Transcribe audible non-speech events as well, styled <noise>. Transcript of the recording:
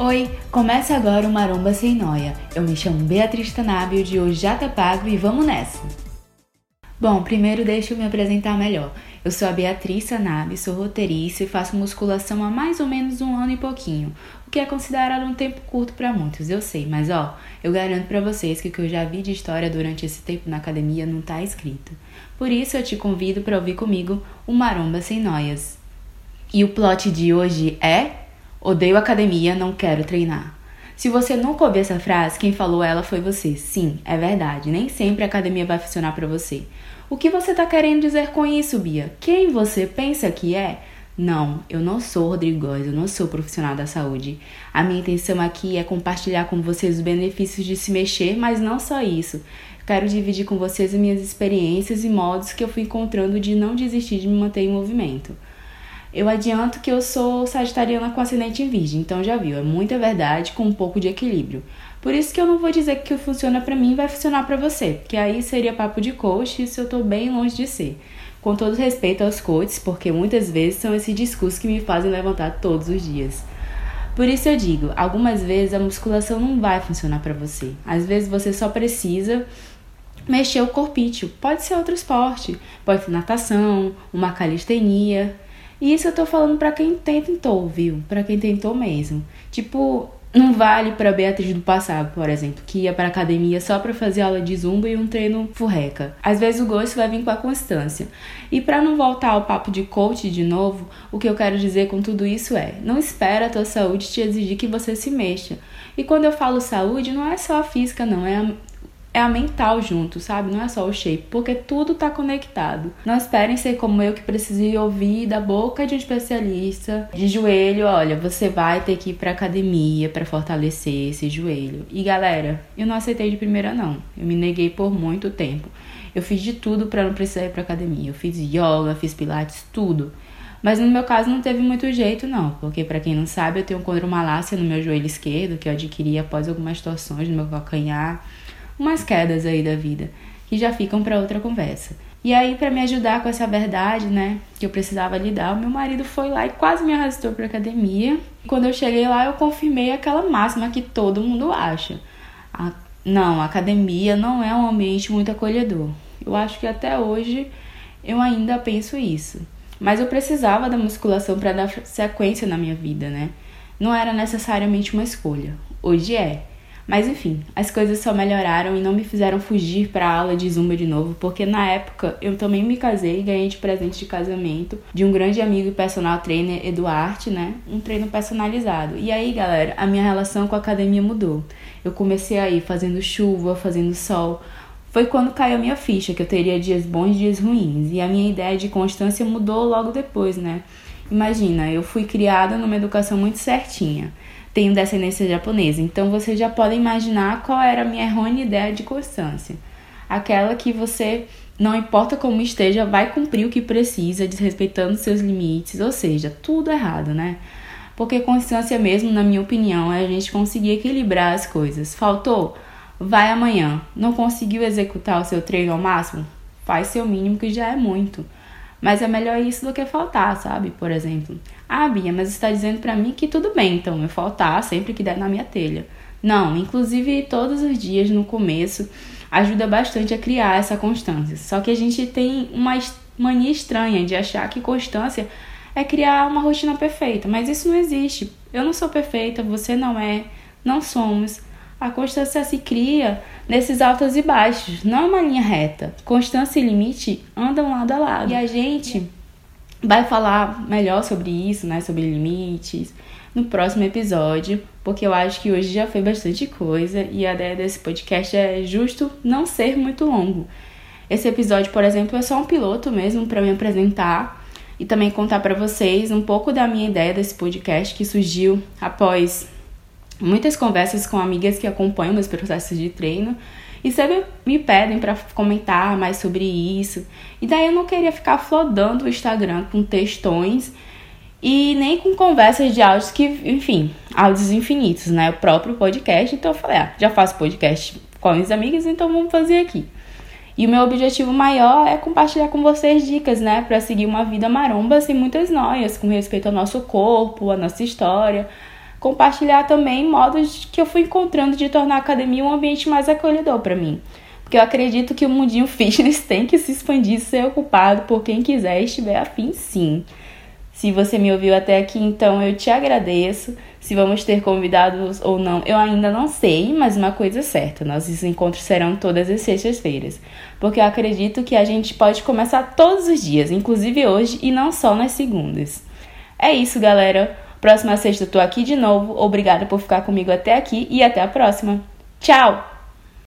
Oi, começa agora o Maromba Sem Noia. Eu me chamo Beatriz Tanábio, de hoje já tá pago e vamos nessa! Bom, primeiro deixa eu me apresentar melhor. Eu sou a Beatriz Sanabe, sou roteirista e faço musculação há mais ou menos um ano e pouquinho, o que é considerado um tempo curto para muitos, eu sei, mas ó, eu garanto para vocês que o que eu já vi de história durante esse tempo na academia não tá escrito. Por isso eu te convido para ouvir comigo o Maromba Sem Noias. E o plot de hoje é Odeio academia, não quero treinar. Se você nunca ouviu essa frase, quem falou ela foi você. Sim, é verdade. Nem sempre a academia vai funcionar para você. O que você está querendo dizer com isso, Bia? Quem você pensa que é? Não, eu não sou Rodrigo Góes, eu não sou profissional da saúde. A minha intenção aqui é compartilhar com vocês os benefícios de se mexer, mas não só isso. Quero dividir com vocês as minhas experiências e modos que eu fui encontrando de não desistir de me manter em movimento. Eu adianto que eu sou sagitariana com ascendente em virgem, então já viu, é muita verdade com um pouco de equilíbrio. Por isso que eu não vou dizer que o que funciona para mim vai funcionar para você, porque aí seria papo de coach e isso eu tô bem longe de ser. Com todo respeito aos coaches, porque muitas vezes são esses discursos que me fazem levantar todos os dias. Por isso eu digo, algumas vezes a musculação não vai funcionar para você. Às vezes você só precisa mexer o corpício. Pode ser outro esporte, pode ser natação, uma calistenia. E isso eu tô falando para quem tentou, viu? Para quem tentou mesmo. Tipo, não vale para Beatriz do passado, por exemplo, que ia para academia só para fazer aula de zumba e um treino furreca. Às vezes o gosto vai vir com a constância. E para não voltar ao papo de coach de novo, o que eu quero dizer com tudo isso é: não espera a tua saúde te exigir que você se mexa. E quando eu falo saúde, não é só a física, não, é a é a mental junto, sabe? Não é só o shape, porque tudo tá conectado. Não esperem ser como eu que precisei ouvir da boca de um especialista de joelho, olha, você vai ter que ir pra academia para fortalecer esse joelho. E galera, eu não aceitei de primeira não. Eu me neguei por muito tempo. Eu fiz de tudo para não precisar ir pra academia. Eu fiz yoga, fiz pilates, tudo. Mas no meu caso não teve muito jeito não, porque para quem não sabe, eu tenho condromalácia no meu joelho esquerdo que eu adquiri após algumas torções no meu calcanhar umas quedas aí da vida, que já ficam para outra conversa. E aí, para me ajudar com essa verdade, né, que eu precisava lidar, o meu marido foi lá e quase me arrastou para academia. Quando eu cheguei lá, eu confirmei aquela máxima que todo mundo acha. A, não, a academia não é um ambiente muito acolhedor. Eu acho que até hoje eu ainda penso isso. Mas eu precisava da musculação para dar sequência na minha vida, né? Não era necessariamente uma escolha. Hoje é. Mas enfim, as coisas só melhoraram e não me fizeram fugir para a aula de zumba de novo, porque na época eu também me casei e ganhei de presente de casamento de um grande amigo e personal trainer, Eduardo, né? Um treino personalizado. E aí, galera, a minha relação com a academia mudou. Eu comecei a ir fazendo chuva, fazendo sol. Foi quando caiu a minha ficha que eu teria dias bons e dias ruins. E a minha ideia de constância mudou logo depois, né? Imagina, eu fui criada numa educação muito certinha tenho descendência japonesa. Então você já pode imaginar qual era a minha errônea ideia de constância. Aquela que você, não importa como esteja, vai cumprir o que precisa, desrespeitando seus limites, ou seja, tudo errado, né? Porque constância mesmo, na minha opinião, é a gente conseguir equilibrar as coisas. Faltou? Vai amanhã. Não conseguiu executar o seu treino ao máximo? Faz seu mínimo que já é muito. Mas é melhor isso do que faltar, sabe? Por exemplo. Ah, Bia, mas está dizendo para mim que tudo bem, então eu faltar sempre que der na minha telha. Não, inclusive todos os dias no começo ajuda bastante a criar essa constância. Só que a gente tem uma mania estranha de achar que constância é criar uma rotina perfeita, mas isso não existe. Eu não sou perfeita, você não é, não somos. A constância se cria nesses altos e baixos, não é uma linha reta. Constância e limite andam lado a lado. E a gente vai falar melhor sobre isso, né, sobre limites, no próximo episódio, porque eu acho que hoje já foi bastante coisa e a ideia desse podcast é justo não ser muito longo. Esse episódio, por exemplo, é só um piloto mesmo para me apresentar e também contar para vocês um pouco da minha ideia desse podcast que surgiu após muitas conversas com amigas que acompanham meus processos de treino e sempre me pedem para comentar mais sobre isso. E daí eu não queria ficar flodando o Instagram com textões e nem com conversas de áudios que, enfim, áudios infinitos, né? O próprio podcast. Então eu falei, ah, já faço podcast com minhas amigas, então vamos fazer aqui. E o meu objetivo maior é compartilhar com vocês dicas, né, para seguir uma vida maromba sem muitas noias, com respeito ao nosso corpo, à nossa história, compartilhar também modos que eu fui encontrando de tornar a academia um ambiente mais acolhedor para mim. Porque eu acredito que o mundinho <laughs> fitness tem que se expandir e ser ocupado por quem quiser e estiver afim, sim. Se você me ouviu até aqui, então eu te agradeço. Se vamos ter convidados ou não, eu ainda não sei, mas uma coisa é certa: nossos encontros serão todas as sextas-feiras. Porque eu acredito que a gente pode começar todos os dias, inclusive hoje, e não só nas segundas. É isso, galera. Próxima sexta eu tô aqui de novo. Obrigada por ficar comigo até aqui e até a próxima. Tchau!